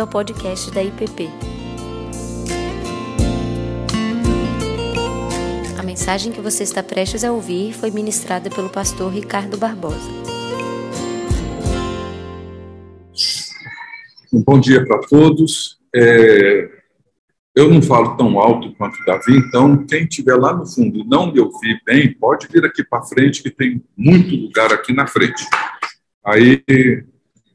bem-vindo ao podcast da IPP. A mensagem que você está prestes a ouvir foi ministrada pelo pastor Ricardo Barbosa. Um bom dia para todos. É, eu não falo tão alto quanto Davi, então quem estiver lá no fundo não me ouvir bem, pode vir aqui para frente, que tem muito lugar aqui na frente. Aí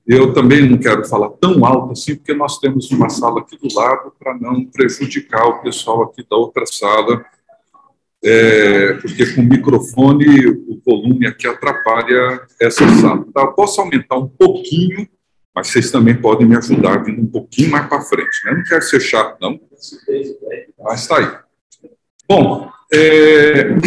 eu também não quero falar tão alto assim, porque nós temos uma sala aqui do lado para não prejudicar o pessoal aqui da outra sala, é, porque com o microfone o volume aqui atrapalha essa sala. Tá? Eu posso aumentar um pouquinho, mas vocês também podem me ajudar vindo um pouquinho mais para frente. Né? Não quero ser chato, não, mas está aí. Bom, é,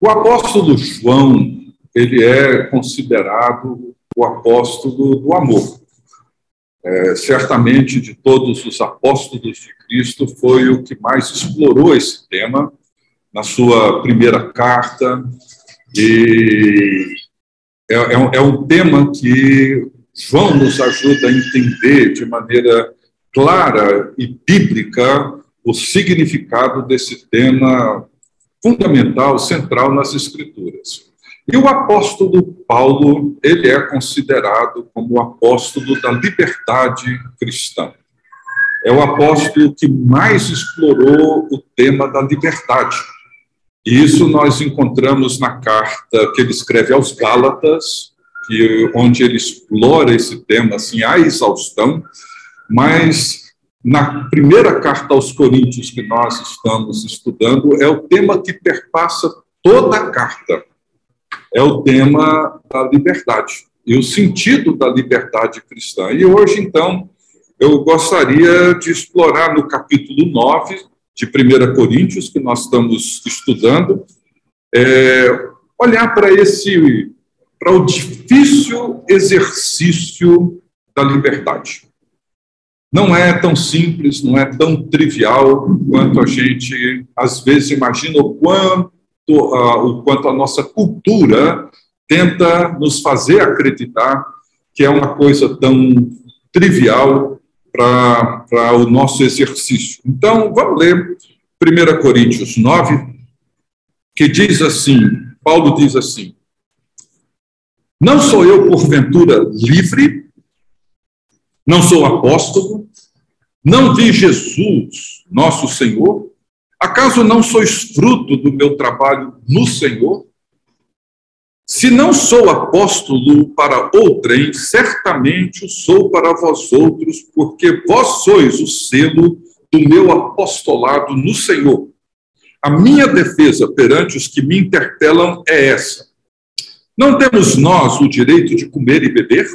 o apóstolo João ele é considerado o apóstolo do amor. É, certamente, de todos os apóstolos de Cristo, foi o que mais explorou esse tema na sua primeira carta. E é, é, um, é um tema que João nos ajuda a entender de maneira clara e bíblica o significado desse tema fundamental, central nas Escrituras. E o apóstolo Paulo, ele é considerado como o apóstolo da liberdade cristã. É o apóstolo que mais explorou o tema da liberdade. E isso nós encontramos na carta que ele escreve aos Gálatas, que, onde ele explora esse tema assim, à exaustão, mas na primeira carta aos Coríntios que nós estamos estudando, é o tema que perpassa toda a carta é o tema da liberdade e o sentido da liberdade cristã. E hoje, então, eu gostaria de explorar no capítulo 9 de 1 Coríntios, que nós estamos estudando, é, olhar para esse, para o difícil exercício da liberdade. Não é tão simples, não é tão trivial quanto a gente às vezes imagina o quanto o quanto a nossa cultura tenta nos fazer acreditar que é uma coisa tão trivial para o nosso exercício. Então, vamos ler 1 Coríntios 9, que diz assim: Paulo diz assim: Não sou eu, porventura, livre, não sou apóstolo, não vi Jesus, nosso Senhor, Acaso não sois fruto do meu trabalho no Senhor? Se não sou apóstolo para outrem, certamente o sou para vós outros, porque vós sois o selo do meu apostolado no Senhor. A minha defesa perante os que me interpelam é essa: não temos nós o direito de comer e beber?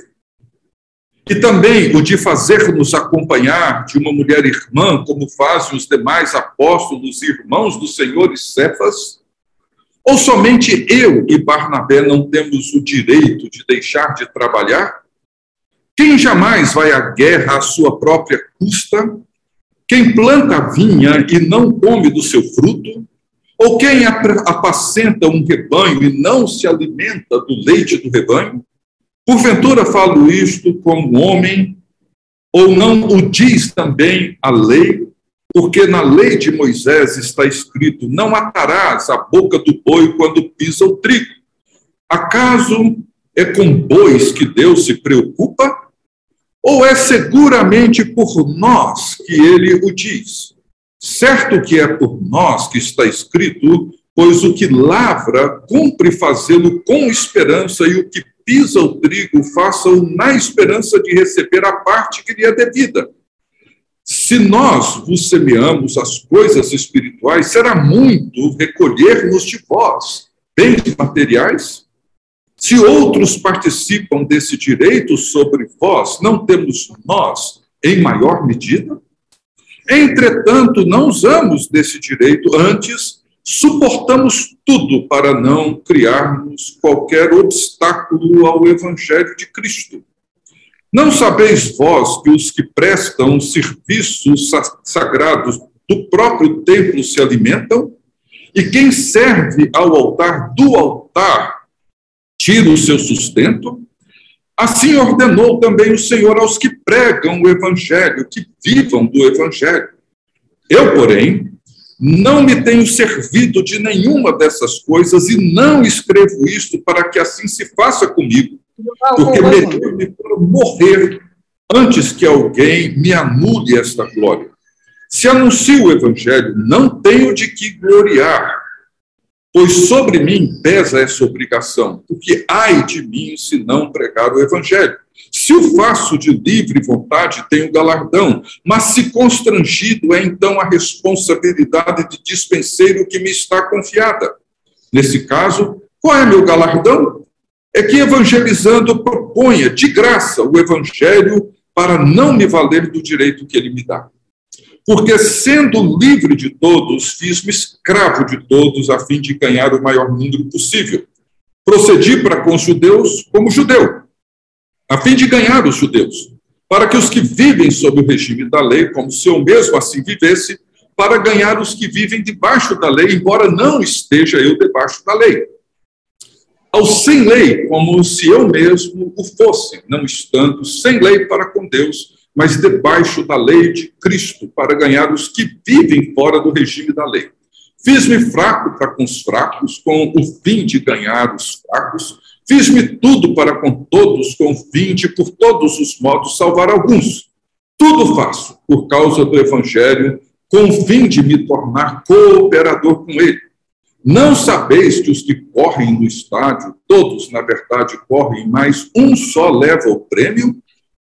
E também o de fazer-nos acompanhar de uma mulher irmã, como fazem os demais apóstolos irmãos do Senhor e Cefas? Ou somente eu e Barnabé não temos o direito de deixar de trabalhar? Quem jamais vai à guerra à sua própria custa? Quem planta a vinha e não come do seu fruto? Ou quem apacenta um rebanho e não se alimenta do leite do rebanho? Porventura falo isto como homem, ou não o diz também a lei? Porque na lei de Moisés está escrito: Não matarás a boca do boi quando pisa o trigo. Acaso é com bois que Deus se preocupa? Ou é seguramente por nós que ele o diz? Certo que é por nós que está escrito, pois o que lavra cumpre fazê-lo com esperança, e o que pisa o trigo, faça-o na esperança de receber a parte que lhe é devida. Se nós vos semeamos as coisas espirituais, será muito recolhermos de vós bens materiais. Se outros participam desse direito sobre vós, não temos nós em maior medida? Entretanto, não usamos desse direito, antes Suportamos tudo para não criarmos qualquer obstáculo ao Evangelho de Cristo. Não sabeis vós que os que prestam serviços sagrados do próprio templo se alimentam? E quem serve ao altar do altar tira o seu sustento? Assim ordenou também o Senhor aos que pregam o Evangelho, que vivam do Evangelho. Eu, porém, não me tenho servido de nenhuma dessas coisas e não escrevo isto para que assim se faça comigo, porque melhor-me morrer antes que alguém me anule esta glória. Se anuncio o Evangelho, não tenho de que gloriar, pois sobre mim pesa essa obrigação, porque ai de mim se não pregar o Evangelho. Se o faço de livre vontade, tenho galardão, mas se constrangido é então a responsabilidade de dispenseiro que me está confiada. Nesse caso, qual é meu galardão? É que evangelizando proponha de graça o evangelho para não me valer do direito que ele me dá. Porque, sendo livre de todos, fiz-me escravo de todos, a fim de ganhar o maior número possível. Procedi para com os judeus como judeu, a fim de ganhar os judeus, para que os que vivem sob o regime da lei, como se eu mesmo assim vivesse, para ganhar os que vivem debaixo da lei, embora não esteja eu debaixo da lei. Ao sem lei, como se eu mesmo o fosse, não estando sem lei para com Deus, mas debaixo da lei de Cristo, para ganhar os que vivem fora do regime da lei. Fiz-me fraco para com os fracos, com o fim de ganhar os fracos. Fiz-me tudo para com todos, com fim de, por todos os modos, salvar alguns. Tudo faço por causa do Evangelho, com fim de me tornar cooperador com ele. Não sabeis que os que correm no estádio, todos, na verdade, correm, mas um só leva o prêmio?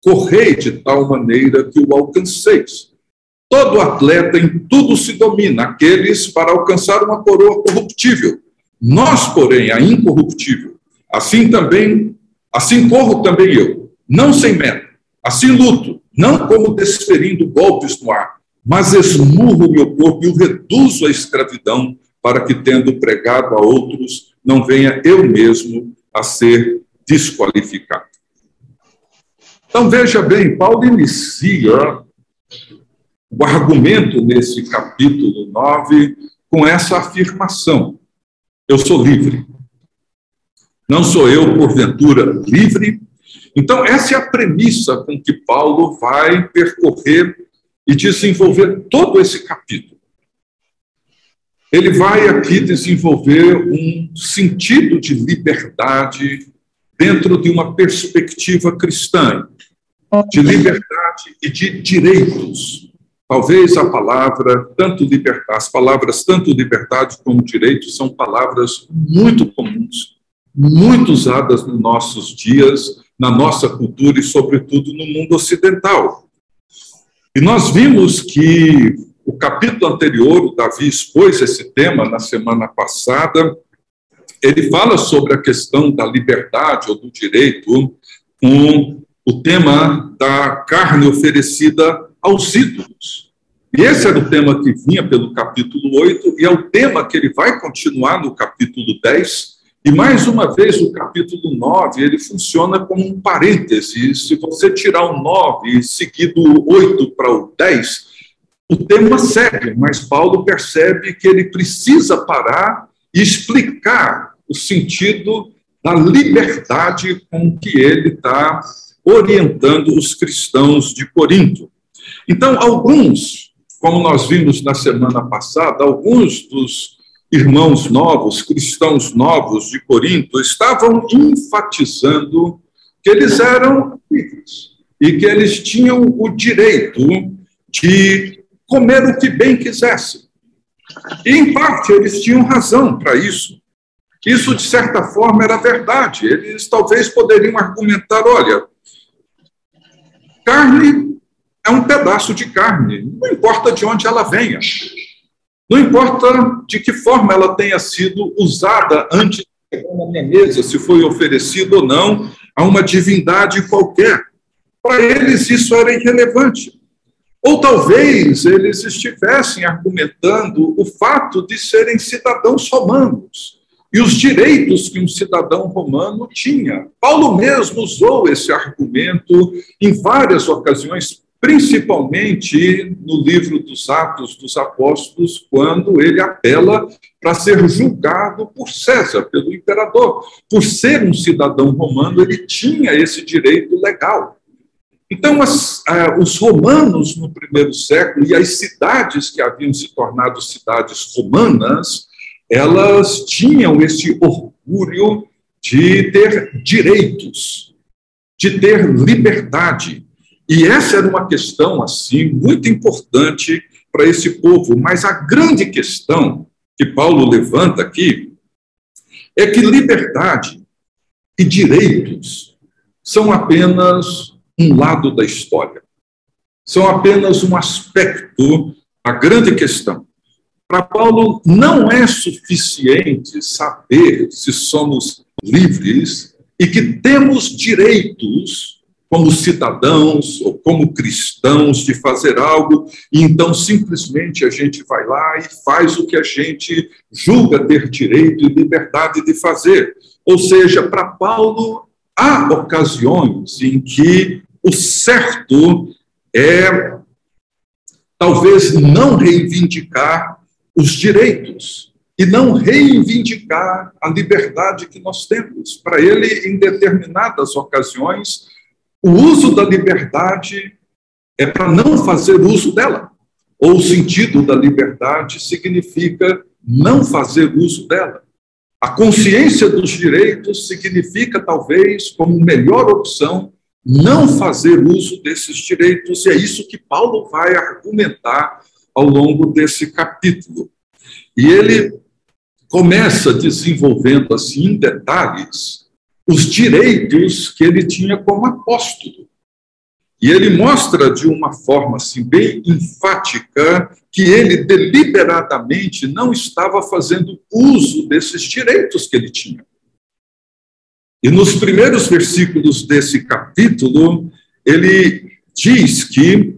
Correi de tal maneira que o alcanceis. Todo atleta em tudo se domina, aqueles para alcançar uma coroa corruptível. Nós, porém, a incorruptível. Assim também, assim corro também eu, não sem meta. Assim luto, não como desferindo golpes no ar, mas esmurro meu corpo e o reduzo à escravidão, para que, tendo pregado a outros, não venha eu mesmo a ser desqualificado. Então, veja bem, Paulo inicia o argumento nesse capítulo 9 com essa afirmação: Eu sou livre. Não sou eu, porventura, livre? Então, essa é a premissa com que Paulo vai percorrer e desenvolver todo esse capítulo. Ele vai aqui desenvolver um sentido de liberdade dentro de uma perspectiva cristã, de liberdade e de direitos. Talvez a palavra, tanto liberdade, as palavras tanto liberdade como direito são palavras muito comuns, muito usadas nos nossos dias, na nossa cultura e, sobretudo, no mundo ocidental. E nós vimos que o capítulo anterior, o Davi expôs esse tema na semana passada, ele fala sobre a questão da liberdade ou do direito com o tema da carne oferecida aos ídolos. E esse era o tema que vinha pelo capítulo 8, e é o tema que ele vai continuar no capítulo 10. E mais uma vez, o capítulo 9, ele funciona como um parêntese. Se você tirar o 9 e seguir do 8 para o 10, o tema segue, mas Paulo percebe que ele precisa parar e explicar o sentido da liberdade com que ele está orientando os cristãos de Corinto. Então, alguns, como nós vimos na semana passada, alguns dos irmãos novos, cristãos novos de Corinto, estavam enfatizando que eles eram livres e que eles tinham o direito de comer o que bem quisessem. E, em parte, eles tinham razão para isso. Isso, de certa forma, era verdade. Eles talvez poderiam argumentar: olha, carne é um pedaço de carne, não importa de onde ela venha, não importa de que forma ela tenha sido usada antes de chegar na minha mesa, se foi oferecido ou não a uma divindade qualquer. Para eles isso era irrelevante. Ou talvez eles estivessem argumentando o fato de serem cidadãos romanos e os direitos que um cidadão romano tinha. Paulo mesmo usou esse argumento em várias ocasiões, principalmente no livro dos Atos dos Apóstolos, quando ele apela para ser julgado por César, pelo imperador. Por ser um cidadão romano, ele tinha esse direito legal. Então, as, ah, os romanos no primeiro século e as cidades que haviam se tornado cidades romanas, elas tinham esse orgulho de ter direitos, de ter liberdade. E essa era uma questão, assim, muito importante para esse povo. Mas a grande questão que Paulo levanta aqui é que liberdade e direitos são apenas um lado da história. São apenas um aspecto da grande questão. Para Paulo, não é suficiente saber se somos livres e que temos direitos como cidadãos ou como cristãos de fazer algo, e então simplesmente a gente vai lá e faz o que a gente julga ter direito e liberdade de fazer. Ou seja, para Paulo, há ocasiões em que o certo é talvez não reivindicar os direitos e não reivindicar a liberdade que nós temos. Para ele, em determinadas ocasiões, o uso da liberdade é para não fazer uso dela. Ou o sentido da liberdade significa não fazer uso dela. A consciência dos direitos significa, talvez, como melhor opção, não fazer uso desses direitos, e é isso que Paulo vai argumentar ao longo desse capítulo. E ele começa desenvolvendo assim em detalhes os direitos que ele tinha como apóstolo. E ele mostra de uma forma assim, bem enfática que ele deliberadamente não estava fazendo uso desses direitos que ele tinha. E nos primeiros versículos desse capítulo, ele diz que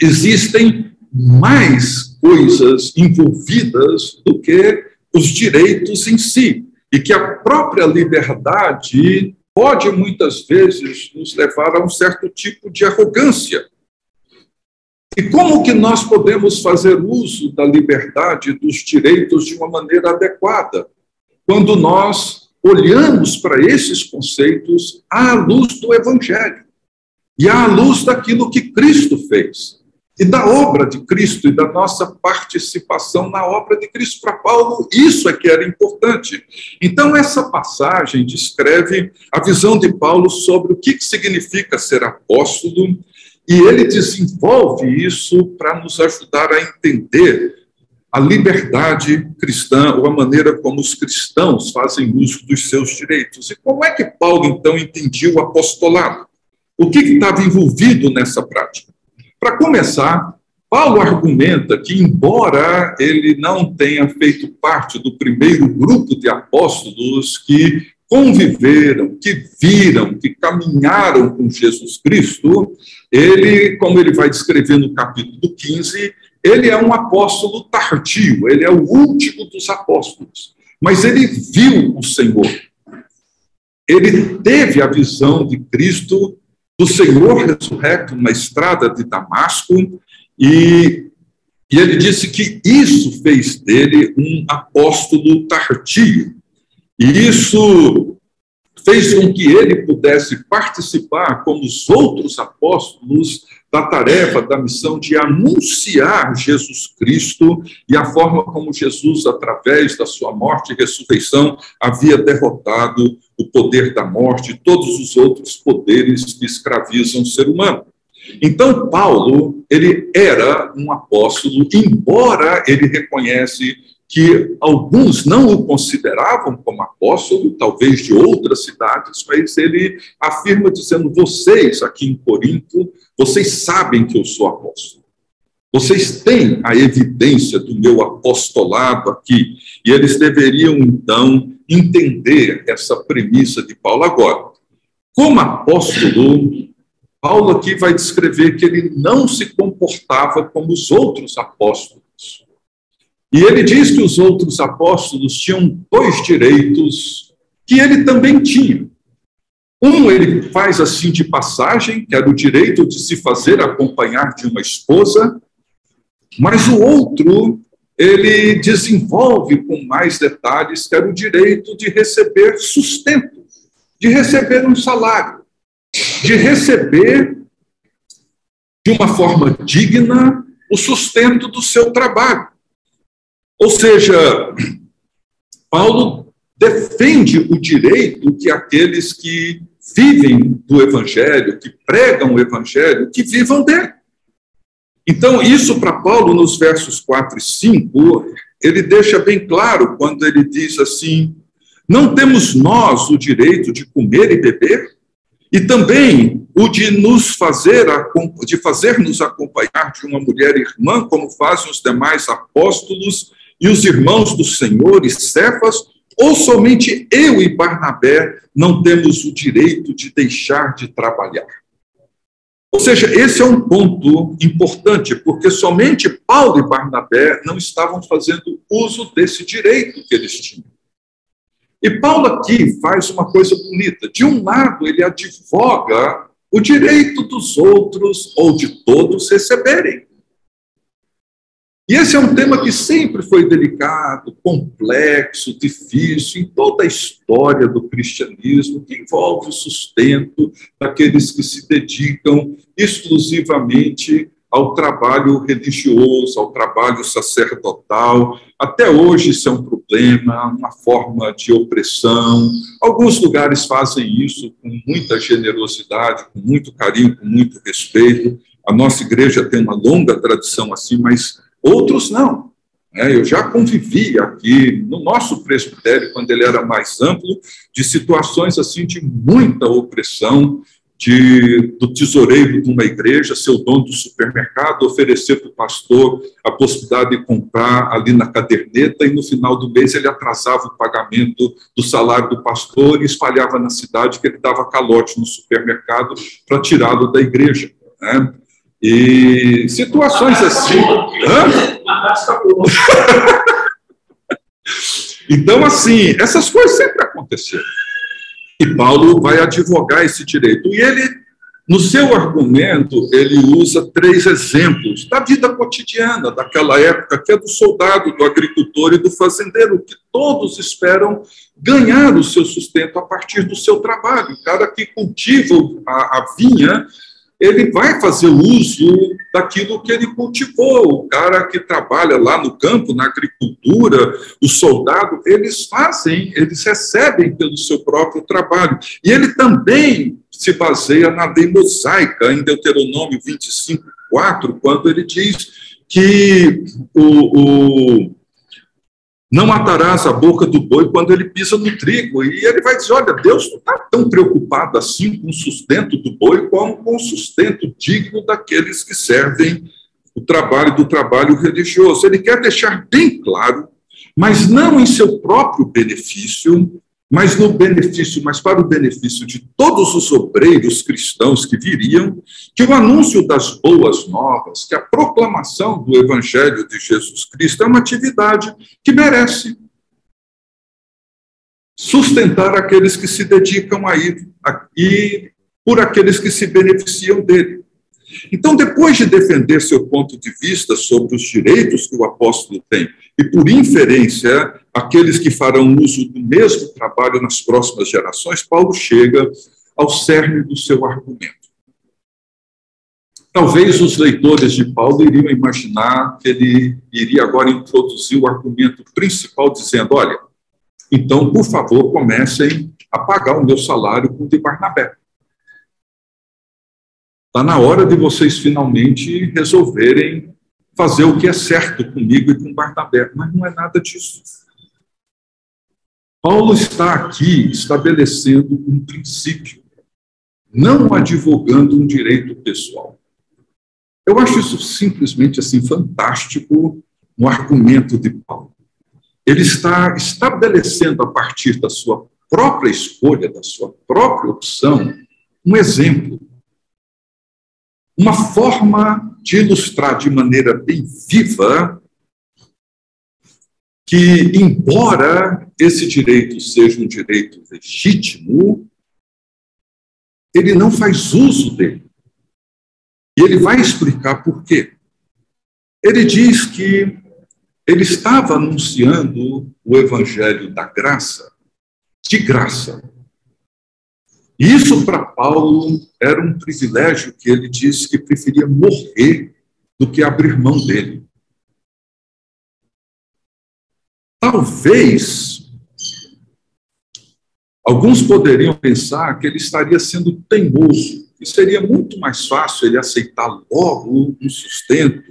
existem mais coisas envolvidas do que os direitos em si e que a própria liberdade pode muitas vezes nos levar a um certo tipo de arrogância. E como que nós podemos fazer uso da liberdade dos direitos de uma maneira adequada? Quando nós olhamos para esses conceitos à luz do evangelho e à luz daquilo que Cristo fez e da obra de Cristo e da nossa participação na obra de Cristo. Para Paulo, isso é que era importante. Então, essa passagem descreve a visão de Paulo sobre o que significa ser apóstolo, e ele desenvolve isso para nos ajudar a entender a liberdade cristã, ou a maneira como os cristãos fazem uso dos seus direitos. E como é que Paulo, então, entendia o apostolado? O que estava envolvido nessa prática? Para começar, Paulo argumenta que, embora ele não tenha feito parte do primeiro grupo de apóstolos que conviveram, que viram, que caminharam com Jesus Cristo, ele, como ele vai descrever no capítulo 15, ele é um apóstolo tardio, ele é o último dos apóstolos. Mas ele viu o Senhor. Ele teve a visão de Cristo do Senhor ressurrecto na estrada de Damasco, e, e ele disse que isso fez dele um apóstolo tardio. E isso fez com que ele pudesse participar, como os outros apóstolos, da tarefa, da missão de anunciar Jesus Cristo e a forma como Jesus, através da sua morte e ressurreição, havia derrotado o poder da morte todos os outros poderes que escravizam o ser humano. Então, Paulo, ele era um apóstolo, embora ele reconhece que alguns não o consideravam como apóstolo, talvez de outras cidades, mas ele afirma dizendo: vocês aqui em Corinto, vocês sabem que eu sou apóstolo. Vocês têm a evidência do meu apostolado aqui, e eles deveriam então entender essa premissa de Paulo agora. Como apóstolo, Paulo aqui vai descrever que ele não se comportava como os outros apóstolos. E ele diz que os outros apóstolos tinham dois direitos que ele também tinha. Um ele faz assim de passagem, que era o direito de se fazer acompanhar de uma esposa, mas o outro ele desenvolve com mais detalhes que era o direito de receber sustento, de receber um salário, de receber de uma forma digna o sustento do seu trabalho. Ou seja, Paulo defende o direito que aqueles que vivem do evangelho, que pregam o evangelho, que vivam dele. Então, isso para Paulo, nos versos 4 e 5, ele deixa bem claro quando ele diz assim: Não temos nós o direito de comer e beber? E também o de nos fazer, de fazer-nos acompanhar de uma mulher irmã, como fazem os demais apóstolos e os irmãos do Senhor e Cefas, ou somente eu e Barnabé não temos o direito de deixar de trabalhar? Ou seja, esse é um ponto importante, porque somente Paulo e Barnabé não estavam fazendo uso desse direito que eles tinham. E Paulo aqui faz uma coisa bonita. De um lado, ele advoga o direito dos outros ou de todos receberem. E esse é um tema que sempre foi delicado, complexo, difícil em toda a história do cristianismo, que envolve o sustento daqueles que se dedicam exclusivamente ao trabalho religioso, ao trabalho sacerdotal. Até hoje isso é um problema, uma forma de opressão. Alguns lugares fazem isso com muita generosidade, com muito carinho, com muito respeito. A nossa igreja tem uma longa tradição assim, mas outros não. É, eu já convivi aqui no nosso presbitério, quando ele era mais amplo, de situações assim de muita opressão, de, do tesoureiro de uma igreja, ser o dono do supermercado, oferecer para o pastor a possibilidade de comprar ali na caderneta, e no final do mês ele atrasava o pagamento do salário do pastor e espalhava na cidade que ele dava calote no supermercado para tirá-lo da igreja. Né? E situações assim. então, assim, essas coisas sempre aconteceram. E Paulo vai advogar esse direito. E ele, no seu argumento, ele usa três exemplos da vida cotidiana daquela época, que é do soldado, do agricultor e do fazendeiro, que todos esperam ganhar o seu sustento a partir do seu trabalho. O cara que cultiva a, a vinha ele vai fazer uso daquilo que ele cultivou. O cara que trabalha lá no campo, na agricultura, o soldado, eles fazem, eles recebem pelo seu próprio trabalho. E ele também se baseia na lei mosaica, em Deuteronômio 25, 4, quando ele diz que o, o não matarás a boca do boi quando ele pisa no trigo. E ele vai dizer: olha, Deus não está tão preocupado assim com o sustento do boi como com o sustento digno daqueles que servem o trabalho do trabalho religioso. Ele quer deixar bem claro, mas não em seu próprio benefício, mas no benefício, mas para o benefício de todos os obreiros cristãos que viriam, que o anúncio das boas novas, que a proclamação do evangelho de Jesus Cristo é uma atividade que merece sustentar aqueles que se dedicam a ir e por aqueles que se beneficiam dele. Então, depois de defender seu ponto de vista sobre os direitos que o apóstolo tem, e por inferência, aqueles que farão uso do mesmo trabalho nas próximas gerações, Paulo chega ao cerne do seu argumento. Talvez os leitores de Paulo iriam imaginar que ele iria agora introduzir o argumento principal, dizendo: olha, então, por favor, comecem a pagar o meu salário com o de Barnabé. Está na hora de vocês finalmente resolverem fazer o que é certo comigo e com Barnabé, mas não é nada disso. Paulo está aqui estabelecendo um princípio, não advogando um direito pessoal. Eu acho isso simplesmente assim fantástico no argumento de Paulo. Ele está estabelecendo a partir da sua própria escolha, da sua própria opção, um exemplo uma forma de ilustrar de maneira bem viva que, embora esse direito seja um direito legítimo, ele não faz uso dele. E ele vai explicar por quê. Ele diz que ele estava anunciando o evangelho da graça, de graça. E isso para Paulo era um privilégio que ele disse que preferia morrer do que abrir mão dele. Talvez alguns poderiam pensar que ele estaria sendo teimoso, que seria muito mais fácil ele aceitar logo um sustento,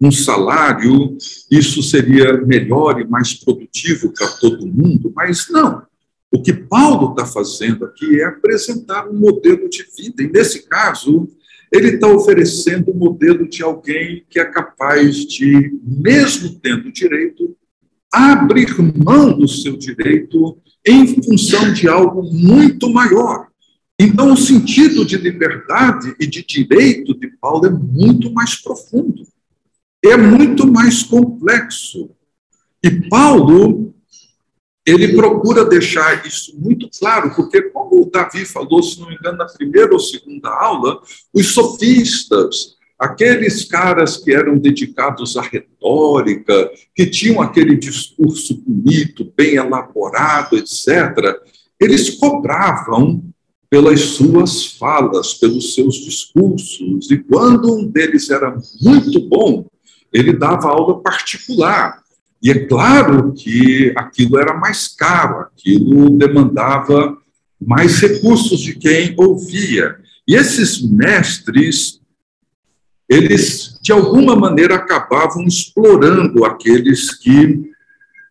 um salário, isso seria melhor e mais produtivo para todo mundo, mas não. O que Paulo está fazendo aqui é apresentar um modelo de vida, e nesse caso, ele está oferecendo o um modelo de alguém que é capaz de, mesmo tendo direito, abrir mão do seu direito em função de algo muito maior. Então, o sentido de liberdade e de direito de Paulo é muito mais profundo, é muito mais complexo. E Paulo, ele procura deixar isso muito claro, porque, como o Davi falou, se não me engano, na primeira ou segunda aula, os sofistas, aqueles caras que eram dedicados à retórica, que tinham aquele discurso bonito, bem elaborado, etc., eles cobravam pelas suas falas, pelos seus discursos, e quando um deles era muito bom, ele dava aula particular. E é claro que aquilo era mais caro, aquilo demandava mais recursos de quem ouvia. E esses mestres eles, de alguma maneira, acabavam explorando aqueles que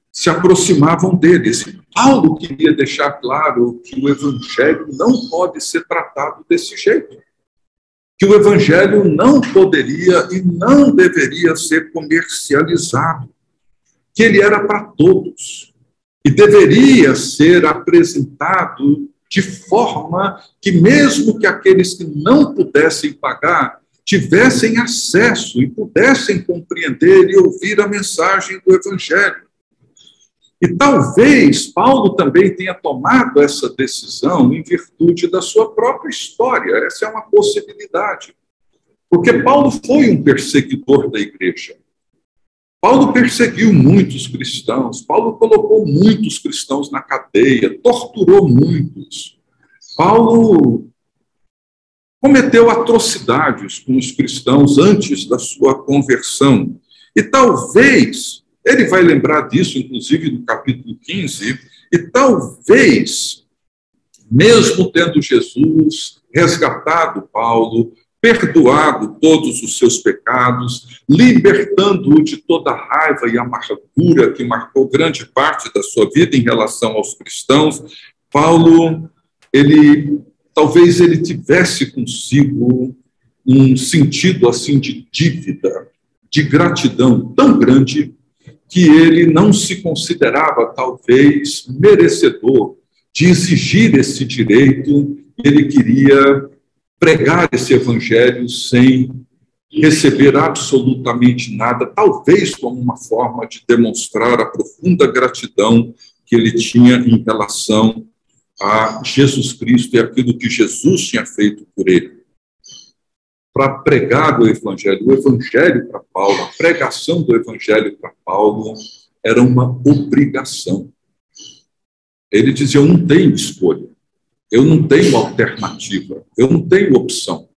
se aproximavam deles. Paulo queria deixar claro que o evangelho não pode ser tratado desse jeito. Que o evangelho não poderia e não deveria ser comercializado. Que ele era para todos. E deveria ser apresentado de forma que, mesmo que aqueles que não pudessem pagar, tivessem acesso e pudessem compreender e ouvir a mensagem do Evangelho. E talvez Paulo também tenha tomado essa decisão em virtude da sua própria história, essa é uma possibilidade. Porque Paulo foi um perseguidor da igreja. Paulo perseguiu muitos cristãos, Paulo colocou muitos cristãos na cadeia, torturou muitos. Paulo cometeu atrocidades com os cristãos antes da sua conversão. E talvez, ele vai lembrar disso, inclusive, no capítulo 15, e talvez, mesmo tendo Jesus resgatado Paulo, perdoado todos os seus pecados, libertando-o de toda a raiva e amargura que marcou grande parte da sua vida em relação aos cristãos, Paulo, ele talvez ele tivesse consigo um sentido assim de dívida, de gratidão tão grande que ele não se considerava talvez merecedor de exigir esse direito, ele queria pregar esse evangelho sem receber absolutamente nada, talvez como uma forma de demonstrar a profunda gratidão que ele tinha em relação a Jesus Cristo e aquilo que Jesus tinha feito por ele. Para pregar o Evangelho, o Evangelho para Paulo, a pregação do Evangelho para Paulo era uma obrigação. Ele dizia: Eu não tenho escolha, eu não tenho alternativa, eu não tenho opção.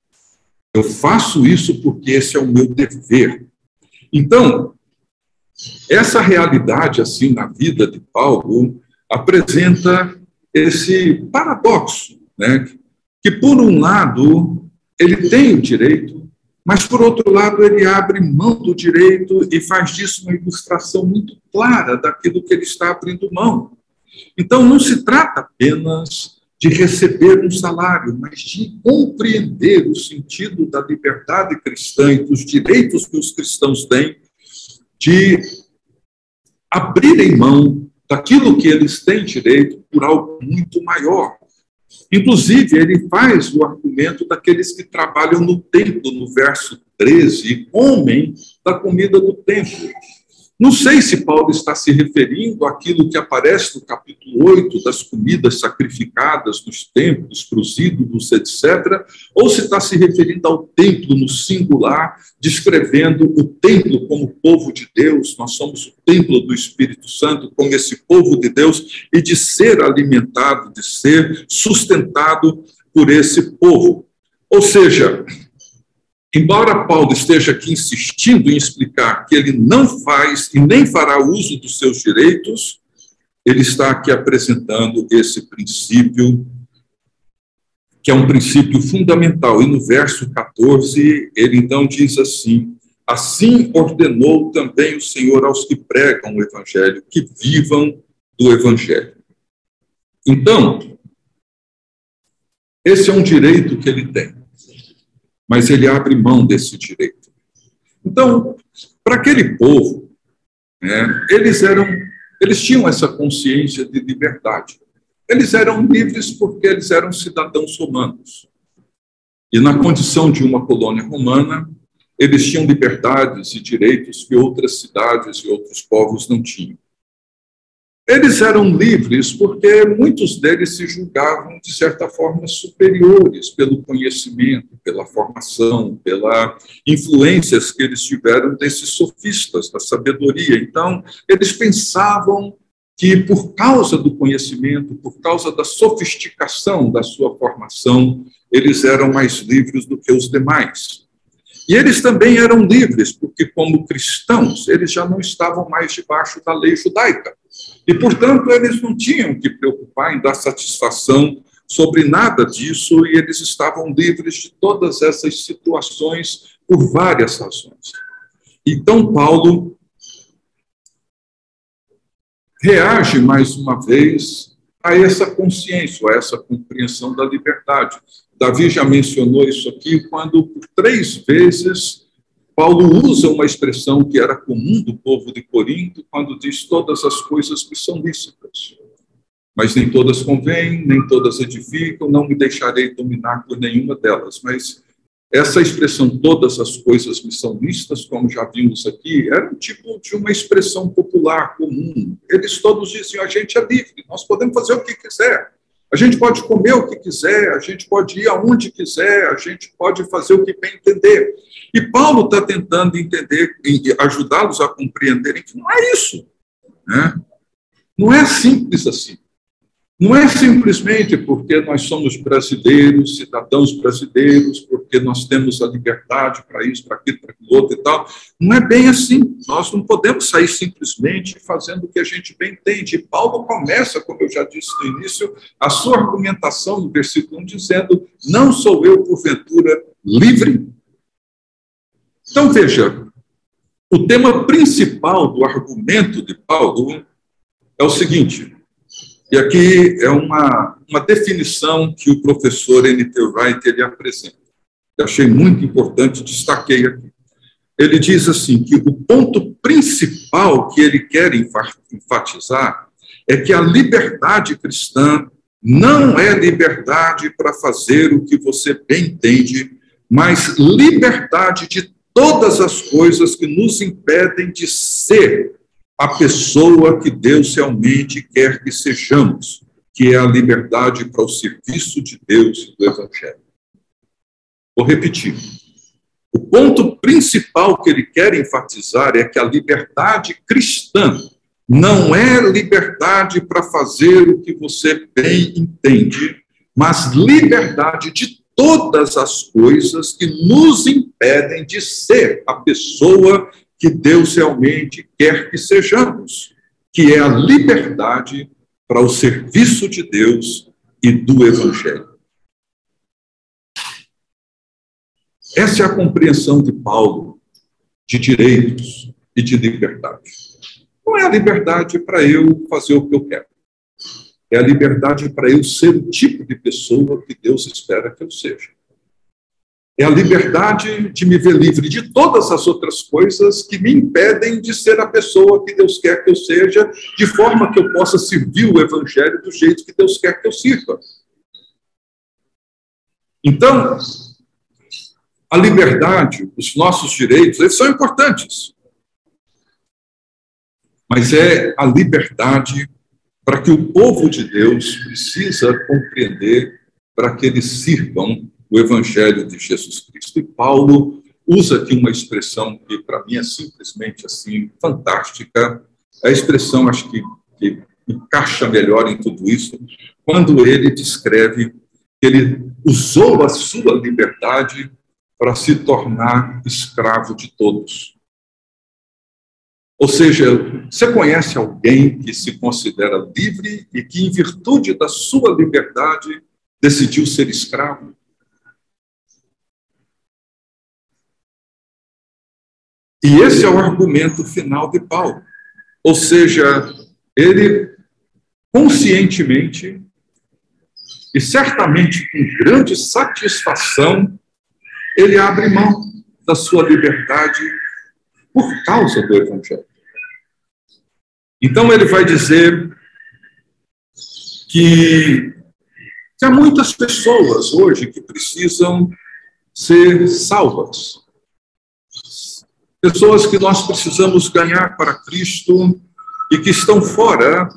Eu faço isso porque esse é o meu dever. Então, essa realidade, assim, na vida de Paulo, apresenta esse paradoxo, né? que, por um lado, ele tem o direito, mas, por outro lado, ele abre mão do direito e faz disso uma ilustração muito clara daquilo que ele está abrindo mão. Então, não se trata apenas de receber um salário, mas de compreender o sentido da liberdade cristã e dos direitos que os cristãos têm, de abrirem mão daquilo que eles têm direito por algo muito maior. Inclusive, ele faz o argumento daqueles que trabalham no templo, no verso 13, comem da comida do templo. Não sei se Paulo está se referindo àquilo que aparece no capítulo 8 das comidas sacrificadas nos templos para os ídolos, etc., ou se está se referindo ao templo no singular, descrevendo o templo como povo de Deus, nós somos o templo do Espírito Santo, como esse povo de Deus, e de ser alimentado, de ser sustentado por esse povo. Ou seja, Embora Paulo esteja aqui insistindo em explicar que ele não faz e nem fará uso dos seus direitos, ele está aqui apresentando esse princípio, que é um princípio fundamental. E no verso 14, ele então diz assim: Assim ordenou também o Senhor aos que pregam o Evangelho, que vivam do Evangelho. Então, esse é um direito que ele tem mas ele abre mão desse direito. Então, para aquele povo, né, eles eram, eles tinham essa consciência de liberdade. Eles eram livres porque eles eram cidadãos romanos. E na condição de uma colônia romana, eles tinham liberdades e direitos que outras cidades e outros povos não tinham. Eles eram livres porque muitos deles se julgavam, de certa forma, superiores pelo conhecimento, pela formação, pelas influências que eles tiveram desses sofistas da sabedoria. Então, eles pensavam que, por causa do conhecimento, por causa da sofisticação da sua formação, eles eram mais livres do que os demais. E eles também eram livres, porque, como cristãos, eles já não estavam mais debaixo da lei judaica. E, portanto, eles não tinham que preocupar em dar satisfação sobre nada disso e eles estavam livres de todas essas situações por várias razões. Então, Paulo reage mais uma vez a essa consciência, a essa compreensão da liberdade. Davi já mencionou isso aqui quando, por três vezes, Paulo usa uma expressão que era comum do povo de Corinto quando diz todas as coisas que são lícitas. Mas nem todas convêm, nem todas edificam, não me deixarei dominar por nenhuma delas. Mas essa expressão, todas as coisas me são lícitas, como já vimos aqui, era um tipo de uma expressão popular comum. Eles todos diziam: a gente é livre, nós podemos fazer o que quiser. A gente pode comer o que quiser, a gente pode ir aonde quiser, a gente pode fazer o que bem entender. E Paulo está tentando entender ajudá-los a compreenderem que não é isso. Né? Não é simples assim. Não é simplesmente porque nós somos brasileiros, cidadãos brasileiros, porque nós temos a liberdade para isso, para aquilo, para aquilo outro e tal. Não é bem assim. Nós não podemos sair simplesmente fazendo o que a gente bem entende. E Paulo começa, como eu já disse no início, a sua argumentação no versículo 1, dizendo: Não sou eu, porventura, livre? Então, veja, o tema principal do argumento de Paulo é o seguinte, e aqui é uma, uma definição que o professor N.T. Wright ele apresenta. Eu achei muito importante, destaquei aqui. Ele diz assim que o ponto principal que ele quer enfatizar é que a liberdade cristã não é liberdade para fazer o que você bem entende, mas liberdade de todas as coisas que nos impedem de ser a pessoa que Deus realmente quer que sejamos, que é a liberdade para o serviço de Deus e do Evangelho. Vou repetir. O ponto principal que ele quer enfatizar é que a liberdade cristã não é liberdade para fazer o que você bem entende, mas liberdade de todas as coisas que nos impedem de ser a pessoa que Deus realmente quer que sejamos, que é a liberdade para o serviço de Deus e do Evangelho. Essa é a compreensão de Paulo de direitos e de liberdade. Não é a liberdade para eu fazer o que eu quero. É a liberdade para eu ser o tipo de pessoa que Deus espera que eu seja. É a liberdade de me ver livre de todas as outras coisas que me impedem de ser a pessoa que Deus quer que eu seja, de forma que eu possa servir o Evangelho do jeito que Deus quer que eu sirva. Então, a liberdade, os nossos direitos, eles são importantes. mas é a liberdade para que o povo de Deus precisa compreender para que eles sirvam o Evangelho de Jesus Cristo. E Paulo usa aqui uma expressão que para mim é simplesmente assim fantástica, a expressão acho que, que encaixa melhor em tudo isso, quando ele descreve que ele usou a sua liberdade para se tornar escravo de todos. Ou seja, você conhece alguém que se considera livre e que, em virtude da sua liberdade, decidiu ser escravo? E esse é o argumento final de Paulo. Ou seja, ele conscientemente e certamente com grande satisfação, ele abre mão da sua liberdade por causa do Evangelho. Então, ele vai dizer que, que há muitas pessoas hoje que precisam ser salvas. Pessoas que nós precisamos ganhar para Cristo e que estão fora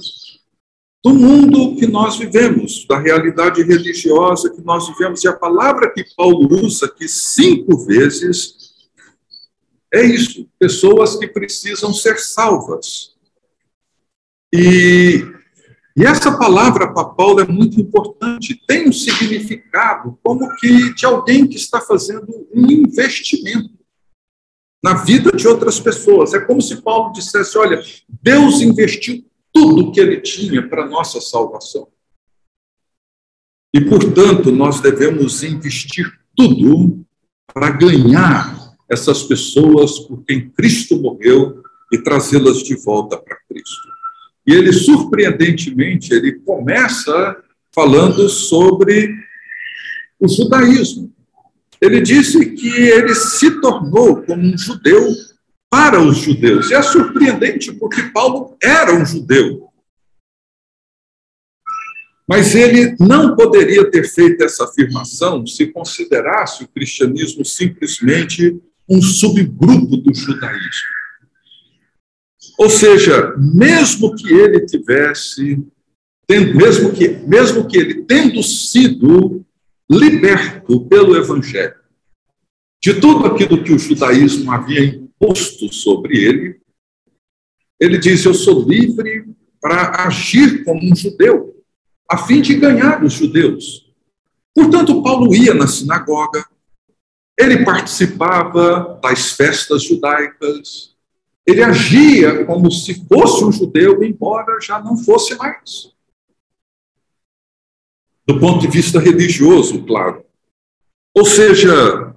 do mundo que nós vivemos, da realidade religiosa que nós vivemos. E a palavra que Paulo usa aqui cinco vezes é isso: pessoas que precisam ser salvas. E, e essa palavra para Paulo é muito importante, tem um significado como que de alguém que está fazendo um investimento na vida de outras pessoas. É como se Paulo dissesse: olha, Deus investiu tudo que ele tinha para nossa salvação. E, portanto, nós devemos investir tudo para ganhar essas pessoas por quem Cristo morreu e trazê-las de volta para Cristo. E ele, surpreendentemente, ele começa falando sobre o judaísmo. Ele disse que ele se tornou como um judeu para os judeus. E é surpreendente porque Paulo era um judeu. Mas ele não poderia ter feito essa afirmação se considerasse o cristianismo simplesmente um subgrupo do judaísmo. Ou seja, mesmo que ele tivesse, mesmo que, mesmo que ele tendo sido liberto pelo evangelho de tudo aquilo que o judaísmo havia imposto sobre ele, ele diz: Eu sou livre para agir como um judeu, a fim de ganhar os judeus. Portanto, Paulo ia na sinagoga, ele participava das festas judaicas, ele agia como se fosse um judeu, embora já não fosse mais. Do ponto de vista religioso, claro. Ou seja,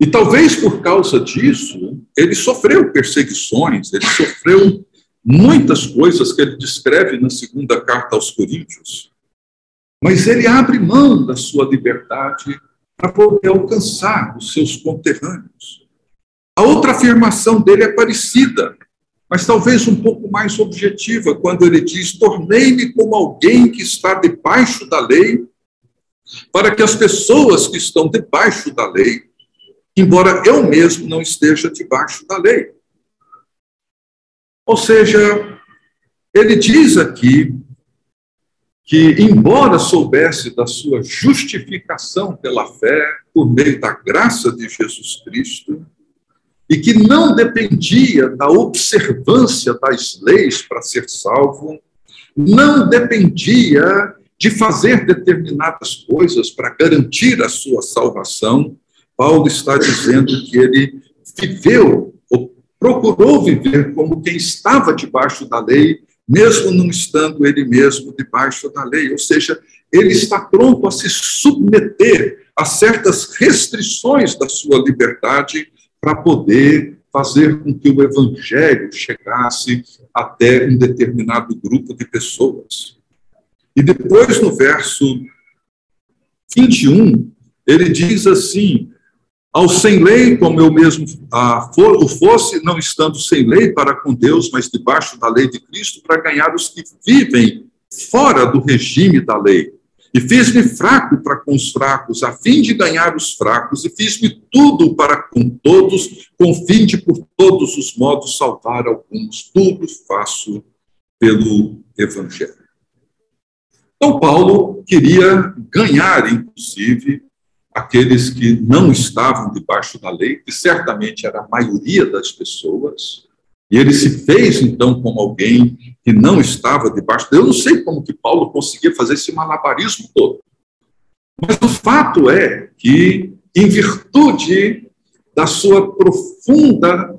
e talvez por causa disso, ele sofreu perseguições, ele sofreu muitas coisas que ele descreve na segunda carta aos Coríntios. Mas ele abre mão da sua liberdade para poder alcançar os seus conterrâneos. A outra afirmação dele é parecida, mas talvez um pouco mais objetiva, quando ele diz: Tornei-me como alguém que está debaixo da lei, para que as pessoas que estão debaixo da lei embora eu mesmo não esteja debaixo da lei. Ou seja, ele diz aqui que, embora soubesse da sua justificação pela fé, por meio da graça de Jesus Cristo, e que não dependia da observância das leis para ser salvo, não dependia de fazer determinadas coisas para garantir a sua salvação, Paulo está dizendo que ele viveu, ou procurou viver como quem estava debaixo da lei, mesmo não estando ele mesmo debaixo da lei. Ou seja, ele está pronto a se submeter a certas restrições da sua liberdade para poder fazer com que o evangelho chegasse até um determinado grupo de pessoas. E depois, no verso 21, ele diz assim: ao sem lei, como eu mesmo ah, for, o fosse, não estando sem lei para com Deus, mas debaixo da lei de Cristo, para ganhar os que vivem fora do regime da lei, E fiz-me fraco para com os fracos, a fim de ganhar os fracos, e fiz-me tudo para com todos, com fim de por todos os modos salvar alguns. Tudo faço pelo Evangelho. Então, Paulo queria ganhar, inclusive, aqueles que não estavam debaixo da lei, que certamente era a maioria das pessoas, e ele se fez, então, como alguém que não estava debaixo. Eu não sei como que Paulo conseguia fazer esse malabarismo todo. Mas o fato é que, em virtude da sua profunda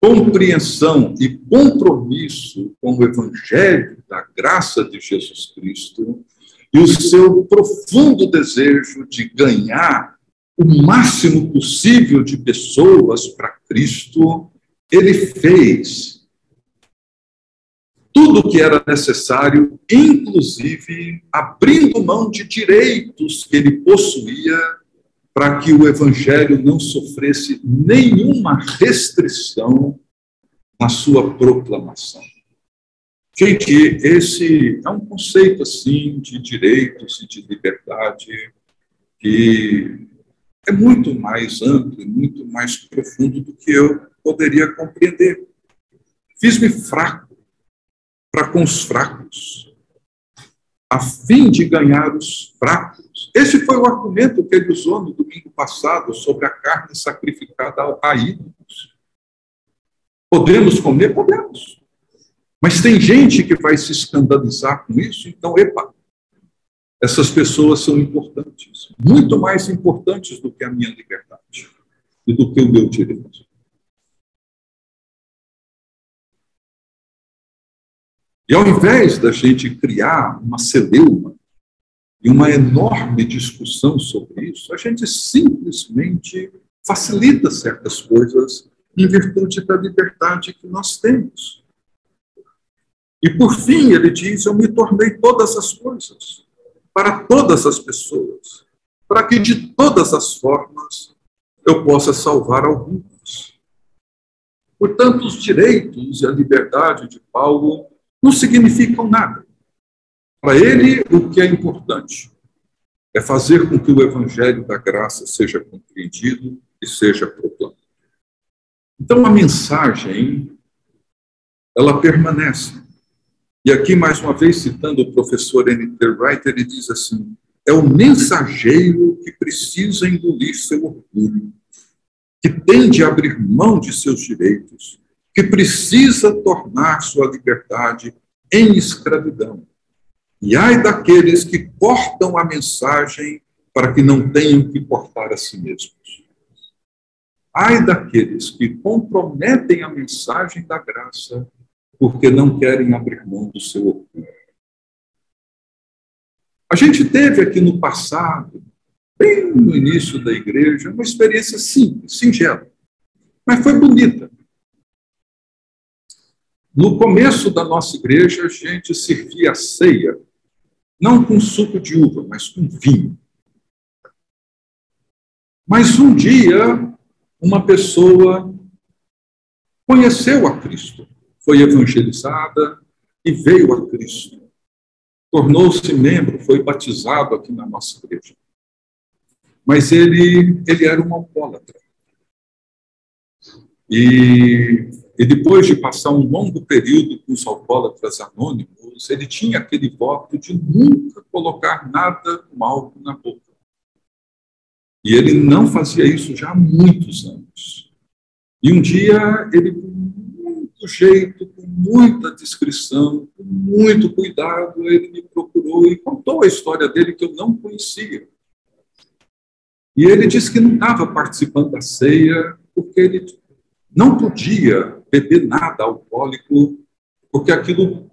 compreensão e compromisso com o Evangelho da graça de Jesus Cristo e o seu profundo desejo de ganhar o máximo possível de pessoas para Cristo, ele fez tudo o que era necessário, inclusive abrindo mão de direitos que ele possuía para que o evangelho não sofresse nenhuma restrição na sua proclamação. Gente, esse é um conceito assim de direitos e de liberdade que é muito mais amplo muito mais profundo do que eu poderia compreender. Fiz-me fraco para com os fracos, a fim de ganhar os fracos esse foi o argumento que ele usou no domingo passado sobre a carne sacrificada a ídolos. Podemos comer? Podemos. Mas tem gente que vai se escandalizar com isso, então, epa, essas pessoas são importantes, muito mais importantes do que a minha liberdade e do que o meu direito. E ao invés da gente criar uma celeuma e uma enorme discussão sobre isso, a gente simplesmente facilita certas coisas em virtude da liberdade que nós temos. E por fim, ele diz: Eu me tornei todas as coisas, para todas as pessoas, para que de todas as formas eu possa salvar alguns. Portanto, os direitos e a liberdade de Paulo não significam nada. Para ele, o que é importante é fazer com que o evangelho da graça seja compreendido e seja proclamado. Então, a mensagem, ela permanece. E aqui, mais uma vez, citando o professor N.T. Wright, ele diz assim: é o mensageiro que precisa engolir seu orgulho, que tem de abrir mão de seus direitos, que precisa tornar sua liberdade em escravidão e ai daqueles que cortam a mensagem para que não tenham que cortar a si mesmos. Ai daqueles que comprometem a mensagem da graça porque não querem abrir mão do seu orgulho. A gente teve aqui no passado, bem no início da igreja, uma experiência simples, singela, mas foi bonita. No começo da nossa igreja, a gente servia a ceia não com suco de uva, mas com vinho. Mas um dia, uma pessoa conheceu a Cristo, foi evangelizada e veio a Cristo. Tornou-se membro, foi batizado aqui na nossa igreja. Mas ele, ele era um alcoólatra. E, e depois de passar um longo período com os alcoólatras anônimos, ele tinha aquele voto de nunca colocar nada álcool na boca. E ele não fazia isso já há muitos anos. E um dia, ele, com muito jeito, com muita discrição, com muito cuidado, ele me procurou e contou a história dele que eu não conhecia. E ele disse que não estava participando da ceia porque ele não podia beber nada alcoólico, porque aquilo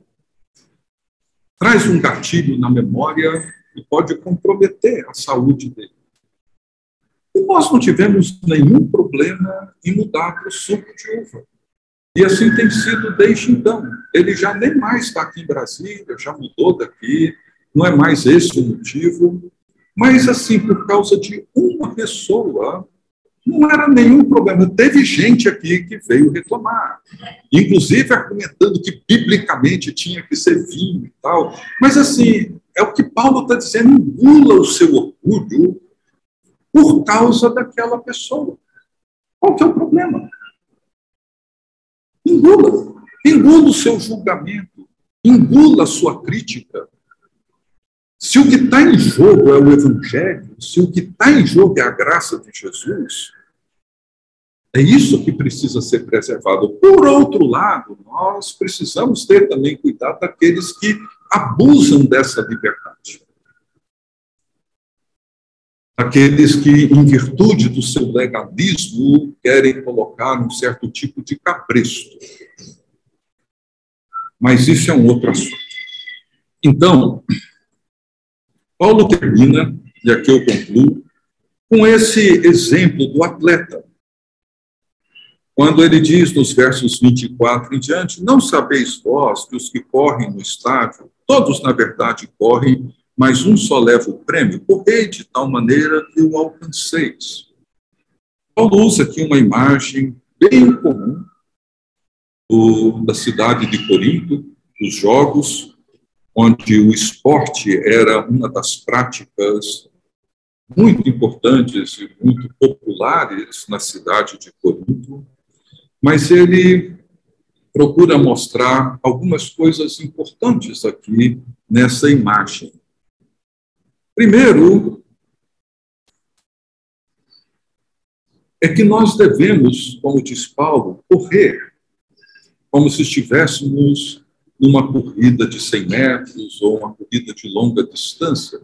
traz um gatilho na memória e pode comprometer a saúde dele. E nós não tivemos nenhum problema em mudar para o suco de uva. E assim tem sido desde então. Ele já nem mais está aqui em Brasília, já mudou daqui, não é mais esse o motivo. Mas, assim, por causa de uma pessoa, não era nenhum problema. Teve gente aqui que veio reclamar, inclusive argumentando que biblicamente tinha que ser vinho e tal. Mas, assim, é o que Paulo está dizendo, engula o seu orgulho por causa daquela pessoa. Qual que é o problema? Engula. Engula o seu julgamento. Engula a sua crítica. Se o que está em jogo é o Evangelho, se o que está em jogo é a graça de Jesus, é isso que precisa ser preservado. Por outro lado, nós precisamos ter também cuidado daqueles que abusam dessa liberdade. Aqueles que, em virtude do seu legalismo, querem colocar um certo tipo de capresto. Mas isso é um outro assunto. Então, Paulo termina, e aqui eu concluo, com esse exemplo do atleta quando ele diz nos versos 24 em diante: Não sabeis vós que os que correm no estádio, todos na verdade correm, mas um só leva o prêmio? Correi de tal maneira que o alcanceis. Paulo usa aqui uma imagem bem comum do, da cidade de Corinto, dos jogos, onde o esporte era uma das práticas muito importantes e muito populares na cidade de Corinto mas ele procura mostrar algumas coisas importantes aqui nessa imagem. Primeiro, é que nós devemos, como diz Paulo, correr como se estivéssemos numa corrida de 100 metros ou uma corrida de longa distância.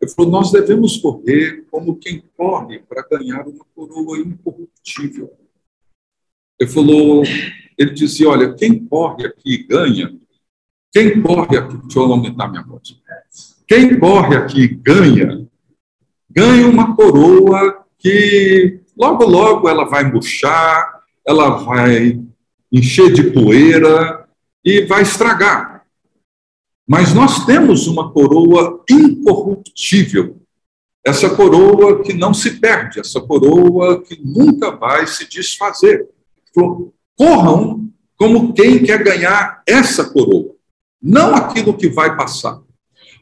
Ele falou, nós devemos correr como quem corre para ganhar uma coroa incorruptível. Ele falou, ele dizia, olha, quem corre aqui ganha, quem corre aqui, deixa eu aumentar minha voz, quem corre aqui ganha, ganha uma coroa que logo, logo ela vai murchar, ela vai encher de poeira e vai estragar. Mas nós temos uma coroa incorruptível, essa coroa que não se perde, essa coroa que nunca vai se desfazer. Falou, corram como quem quer ganhar essa coroa, não aquilo que vai passar.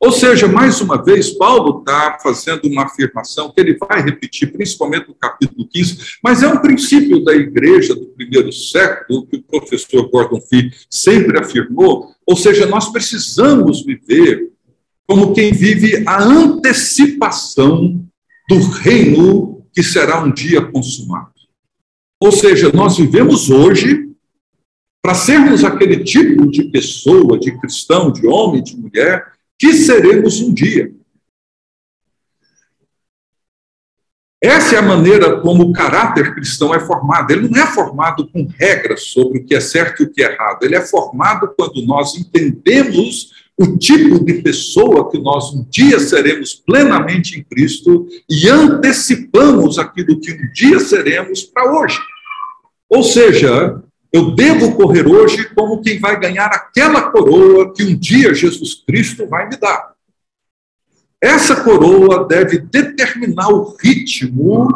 Ou seja, mais uma vez, Paulo está fazendo uma afirmação que ele vai repetir, principalmente no capítulo 15, mas é um princípio da igreja do primeiro século, que o professor Gordon Fee sempre afirmou. Ou seja, nós precisamos viver como quem vive a antecipação do reino que será um dia consumado. Ou seja, nós vivemos hoje para sermos aquele tipo de pessoa, de cristão, de homem, de mulher, que seremos um dia. Essa é a maneira como o caráter cristão é formado. Ele não é formado com regras sobre o que é certo e o que é errado. Ele é formado quando nós entendemos o tipo de pessoa que nós um dia seremos plenamente em Cristo e antecipamos aquilo que um dia seremos para hoje. Ou seja, eu devo correr hoje como quem vai ganhar aquela coroa que um dia Jesus Cristo vai me dar. Essa coroa deve determinar o ritmo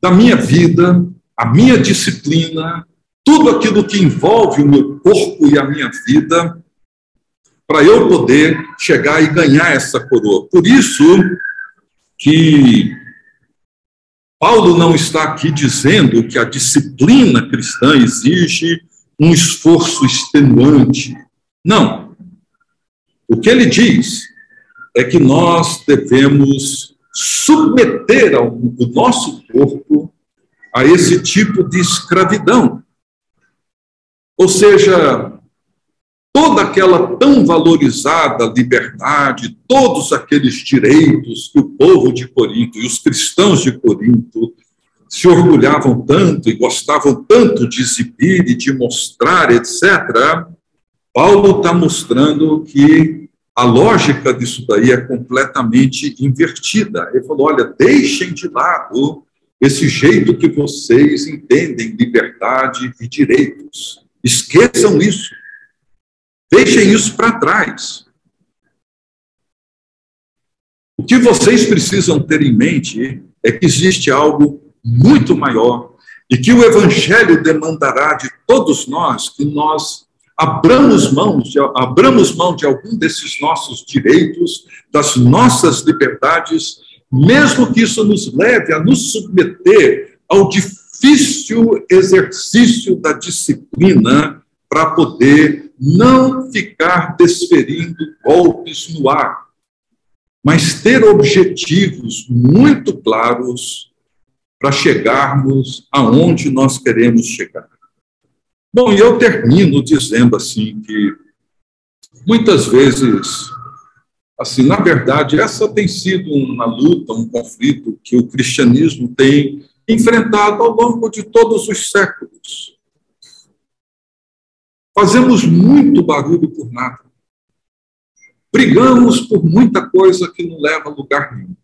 da minha vida, a minha disciplina, tudo aquilo que envolve o meu corpo e a minha vida, para eu poder chegar e ganhar essa coroa. Por isso que Paulo não está aqui dizendo que a disciplina cristã exige um esforço extenuante. Não. O que ele diz é que nós devemos submeter o nosso corpo a esse tipo de escravidão. Ou seja, toda aquela tão valorizada liberdade, todos aqueles direitos que o povo de Corinto e os cristãos de Corinto se orgulhavam tanto e gostavam tanto de exibir e de mostrar, etc., Paulo está mostrando que a lógica disso daí é completamente invertida. Ele falou: olha, deixem de lado esse jeito que vocês entendem liberdade e direitos. Esqueçam isso. Deixem isso para trás. O que vocês precisam ter em mente é que existe algo muito maior e que o Evangelho demandará de todos nós que nós abramos mão, de, abramos mão de algum desses nossos direitos, das nossas liberdades, mesmo que isso nos leve a nos submeter ao difícil exercício da disciplina para poder não ficar desferindo golpes no ar, mas ter objetivos muito claros para chegarmos aonde nós queremos chegar. Bom, e eu termino dizendo assim que muitas vezes, assim, na verdade, essa tem sido uma luta, um conflito que o cristianismo tem enfrentado ao longo de todos os séculos. Fazemos muito barulho por nada. Brigamos por muita coisa que não leva a lugar nenhum.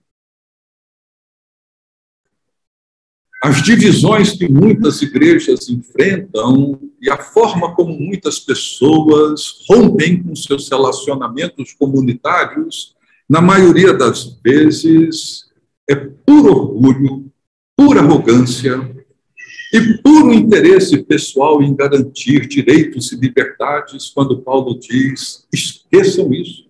as divisões que muitas igrejas enfrentam e a forma como muitas pessoas rompem com seus relacionamentos comunitários, na maioria das vezes, é puro orgulho, pura arrogância e puro interesse pessoal em garantir direitos e liberdades, quando Paulo diz: esqueçam isso.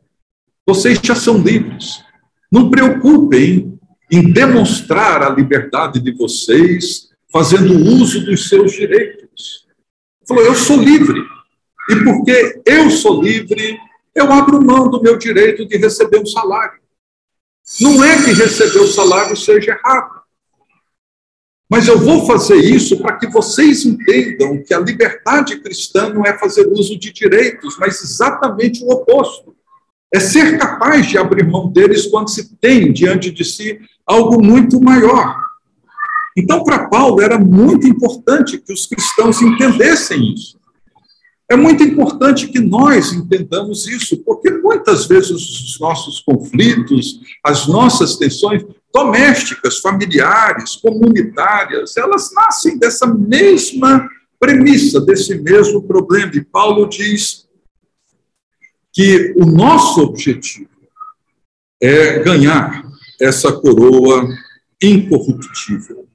Vocês já são livres. Não preocupem em demonstrar a liberdade de vocês, fazendo uso dos seus direitos. Falou: Eu sou livre. E porque eu sou livre, eu abro mão do meu direito de receber um salário. Não é que receber o salário seja errado. Mas eu vou fazer isso para que vocês entendam que a liberdade cristã não é fazer uso de direitos, mas exatamente o oposto. É ser capaz de abrir mão deles quando se tem diante de si algo muito maior. Então, para Paulo, era muito importante que os cristãos entendessem isso. É muito importante que nós entendamos isso, porque muitas vezes os nossos conflitos, as nossas tensões domésticas, familiares, comunitárias, elas nascem dessa mesma premissa, desse mesmo problema. E Paulo diz que o nosso objetivo é ganhar essa coroa incorruptível.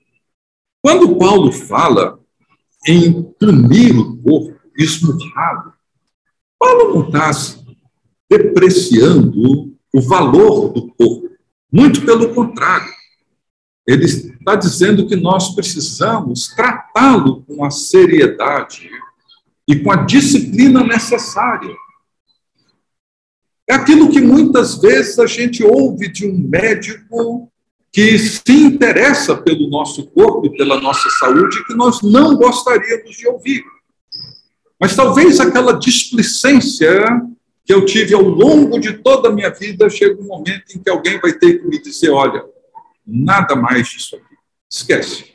Quando Paulo fala em punir o corpo esmurrado, Paulo não está depreciando o valor do corpo. Muito pelo contrário. Ele está dizendo que nós precisamos tratá-lo com a seriedade e com a disciplina necessária é aquilo que muitas vezes a gente ouve de um médico que se interessa pelo nosso corpo e pela nossa saúde, que nós não gostaríamos de ouvir. Mas talvez aquela displicência que eu tive ao longo de toda a minha vida, chega um momento em que alguém vai ter que me dizer: olha, nada mais disso aqui. Esquece.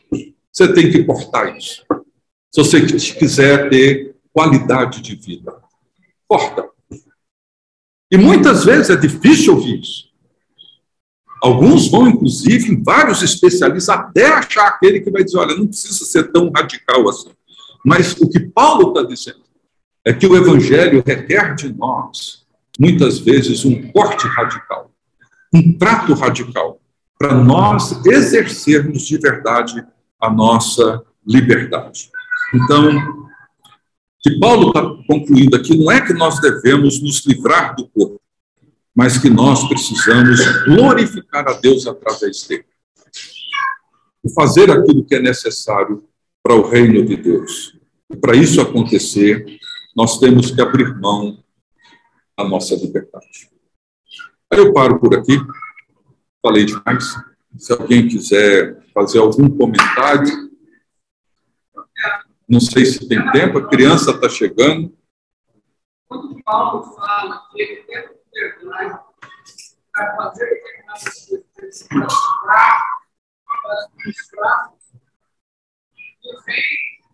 Você tem que cortar isso. Se você quiser ter qualidade de vida. Corta. E muitas vezes é difícil ouvir isso. Alguns vão, inclusive, em vários especialistas, até achar aquele que vai dizer: olha, não precisa ser tão radical assim. Mas o que Paulo está dizendo é que o Evangelho requer de nós, muitas vezes, um corte radical, um trato radical, para nós exercermos de verdade a nossa liberdade. Então, que Paulo está concluindo aqui não é que nós devemos nos livrar do corpo, mas que nós precisamos glorificar a Deus através dele. E fazer aquilo que é necessário para o reino de Deus. E para isso acontecer, nós temos que abrir mão da nossa liberdade. Aí eu paro por aqui, falei demais. Se alguém quiser fazer algum comentário, não sei se tem tempo, a criança está chegando. Quando Paulo fala que ele tem liberdade para fazer determinadas coisas, para administrar, e vem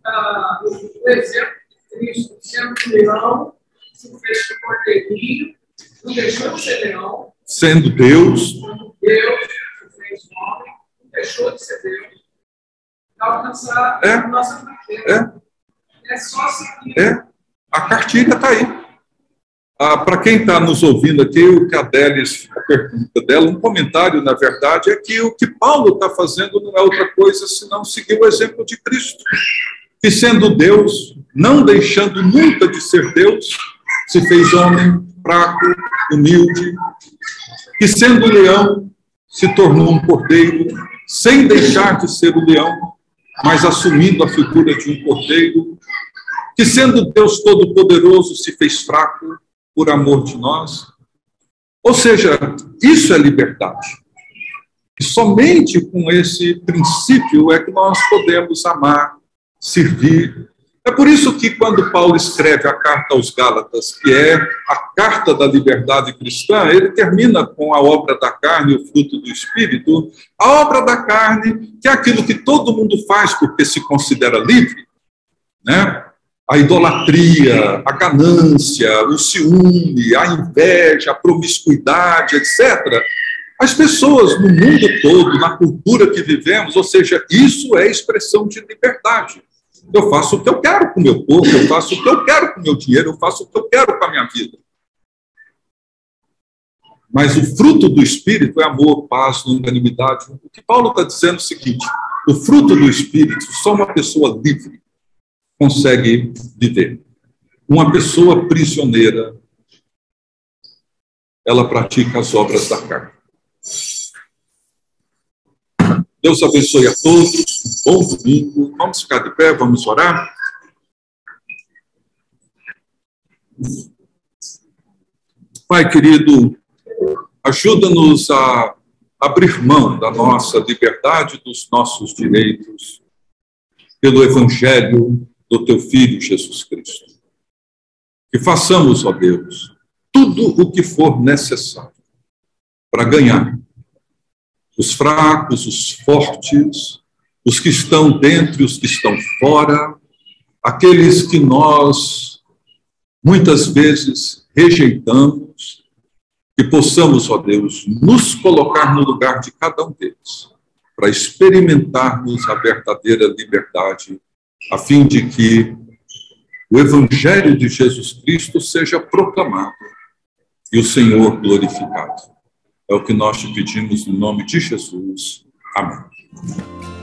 uh, o exemplo Cristo sendo leão, se fez cordeirinho, não deixou de ser leão. Sendo Deus. Sendo Deus, se fez homem, não deixou de ser Deus alcançar é. a nossa carteira. É. É só seguir. É. A cartilha está aí. Ah, Para quem está nos ouvindo aqui, o que a Délis, a pergunta dela, um comentário, na verdade, é que o que Paulo está fazendo não é outra coisa senão seguir o exemplo de Cristo. Que sendo Deus, não deixando nunca de ser Deus, se fez homem, fraco, humilde, que sendo leão, se tornou um cordeiro, sem deixar de ser o leão, mas assumindo a figura de um cordeiro, que sendo Deus Todo-Poderoso se fez fraco por amor de nós. Ou seja, isso é liberdade. E somente com esse princípio é que nós podemos amar, servir. É por isso que, quando Paulo escreve a carta aos Gálatas, que é a carta da liberdade cristã, ele termina com a obra da carne, o fruto do espírito. A obra da carne, que é aquilo que todo mundo faz porque se considera livre, né? a idolatria, a ganância, o ciúme, a inveja, a promiscuidade, etc. As pessoas no mundo todo, na cultura que vivemos, ou seja, isso é expressão de liberdade. Eu faço o que eu quero com o meu corpo, eu faço o que eu quero com o meu dinheiro, eu faço o que eu quero com a minha vida. Mas o fruto do Espírito é amor, paz, longanimidade. O que Paulo está dizendo é o seguinte: o fruto do Espírito, só uma pessoa livre consegue viver. Uma pessoa prisioneira, ela pratica as obras da carne. Deus abençoe a todos. Bom domingo. Vamos ficar de pé, vamos orar. Pai querido, ajuda-nos a abrir mão da nossa liberdade, dos nossos direitos, pelo Evangelho do teu Filho Jesus Cristo. Que façamos, ó Deus, tudo o que for necessário para ganhar os fracos, os fortes, os que estão dentro e os que estão fora, aqueles que nós muitas vezes rejeitamos, que possamos, ó Deus, nos colocar no lugar de cada um deles, para experimentarmos a verdadeira liberdade a fim de que o Evangelho de Jesus Cristo seja proclamado e o Senhor glorificado. É o que nós te pedimos no nome de Jesus. Amém.